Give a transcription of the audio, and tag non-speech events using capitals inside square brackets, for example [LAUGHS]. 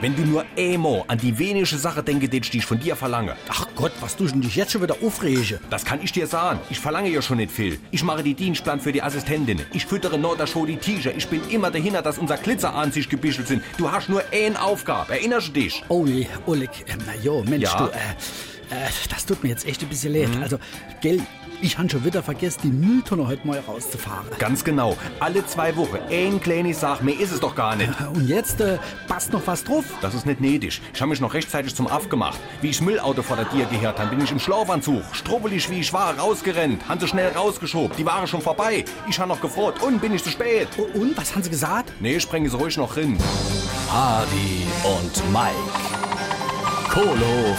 Wenn du nur Emo an die wenige Sache denke, die ich von dir verlange. Ach Gott, was du denn dich jetzt schon wieder aufrege? Das kann ich dir sagen. Ich verlange ja schon nicht viel. Ich mache die Dienstplan für die Assistentin. Ich füttere Nordershow die T-Shirt. Ich bin immer dahinter, dass unser Glitzeranzig gebischelt sind. Du hast nur eine Aufgabe. Erinnerst du dich? Oh je, Oleg, äh, na jo, Mensch, Ja? du, äh, das tut mir jetzt echt ein bisschen leid. Also, gell, ich han schon wieder vergessen, die Mülltonne heute mal rauszufahren. Ganz genau. Alle zwei Wochen. Ein kleines Sach. Mehr ist es doch gar nicht. Äh, [LAUGHS] Und jetzt äh, passt noch was drauf. Das ist nicht nötig. Ich habe mich noch rechtzeitig zum Aff gemacht. Wie ich Müllauto vor der Tür gehört habe, bin ich im Schlafanzug, strubbelig wie ich war, rausgerannt, han so schnell rausgeschoben. Die waren schon vorbei. Ich habe noch gefroht und bin ich zu spät. O- Und, was haben sie gesagt? Nee, sprengen Sie ruhig noch rein. Hardy und Mike. Kohlhof